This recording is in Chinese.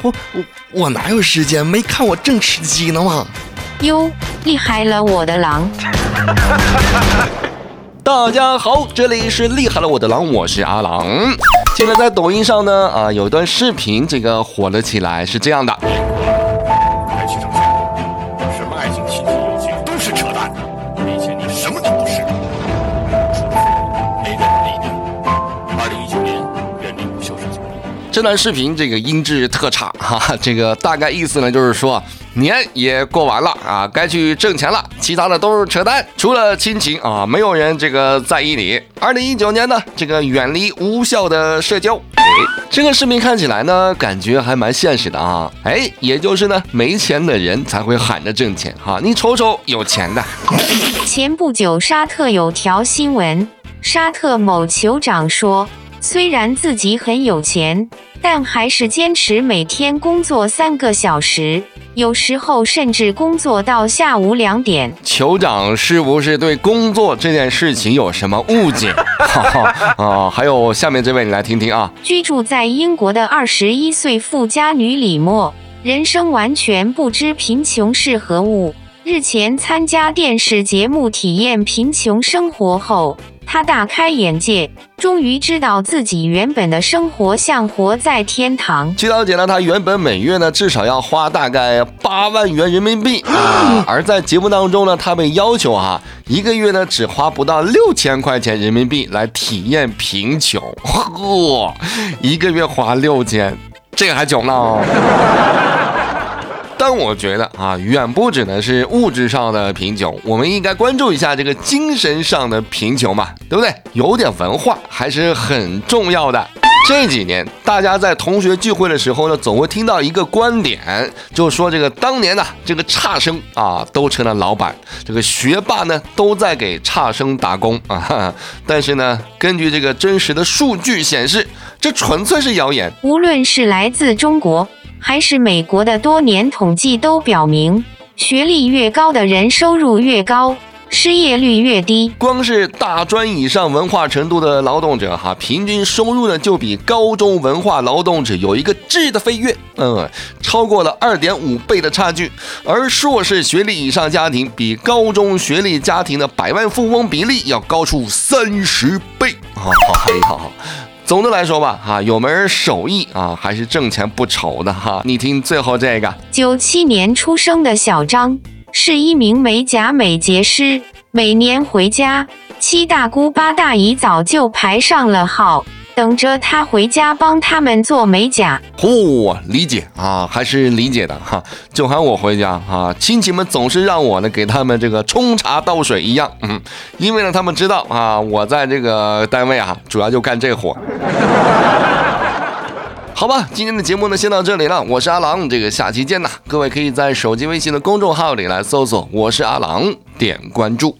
我我我哪有时间？没看我正吃鸡呢吗？哟，厉害了我的狼！大家好，这里是厉害了我的狼，我是阿狼。现在在抖音上呢，啊，有一段视频，这个火了起来，是这样的。该去证券，什么爱情、亲情、友情都是扯淡，没钱你什么都这段视频这个音质特差哈、这个大概意思呢就是说年也过完了啊，该去挣钱了，其他的都是扯淡，除了亲情啊，没有人这个在意你。二零一九年呢，这个远离无效的社交。哎，这个视频看起来呢，感觉还蛮现实的啊。哎，也就是呢，没钱的人才会喊着挣钱哈、你瞅瞅有钱的，前不久，沙特有条新闻，沙特某酋长说，虽然自己很有钱，但还是坚持每天工作三个小时，有时候甚至工作到下午两点。酋长是不是对工作这件事情有什么误解？哈哈啊，还有下面这位，你来听听啊。居住在英国的二十一岁富家女李默，人生完全不知贫穷是何物。日前参加电视节目体验贫穷生活后，他大开眼界，终于知道自己原本的生活像活在天堂。据了解呢，他原本每月呢至少要花大概八万元人民币，而在节目当中呢，他被要求啊，一个月呢只花不到六千块钱人民币来体验贫穷，嚯，一个月花六千，这个还穷呢。但我觉得啊，远不只呢是物质上的贫穷，我们应该关注一下这个精神上的贫穷嘛，对不对？有点文化还是很重要的。这几年，大家在同学聚会的时候呢，总会听到一个观点，就说这个当年呢，这个差生啊都成了老板，这个学霸呢都在给差生打工啊。但是呢，根据这个真实的数据显示，这纯粹是谣言。无论是来自中国还是美国的多年统计都表明，学历越高的人收入越高，失业率越低。光是大专以上文化程度的劳动者哈，平均收入呢就比高中文化劳动者有一个质的飞跃，嗯，超过了二点五倍的差距。而硕士学历以上家庭比高中学历家庭的百万富翁比例要高出三十倍啊！哎呀，总的来说吧，哈，有门手艺啊，还是挣钱不愁的哈。你听最后这个。九七年出生的小张是一名美甲美睫师，每年回家，七大姑八大姨早就排上了号，等着他回家帮他们做美甲。呼、理解啊，还是理解的哈。就喊我回家啊，亲戚们总是让我呢给他们这个冲茶倒水一样，嗯，因为呢他们知道啊，我在这个单位啊，主要就干这活。好吧，今天的节目呢先到这里了，我是阿郎，这个下期见呐。各位可以在手机微信的公众号里来搜索“我是阿郎”，点关注。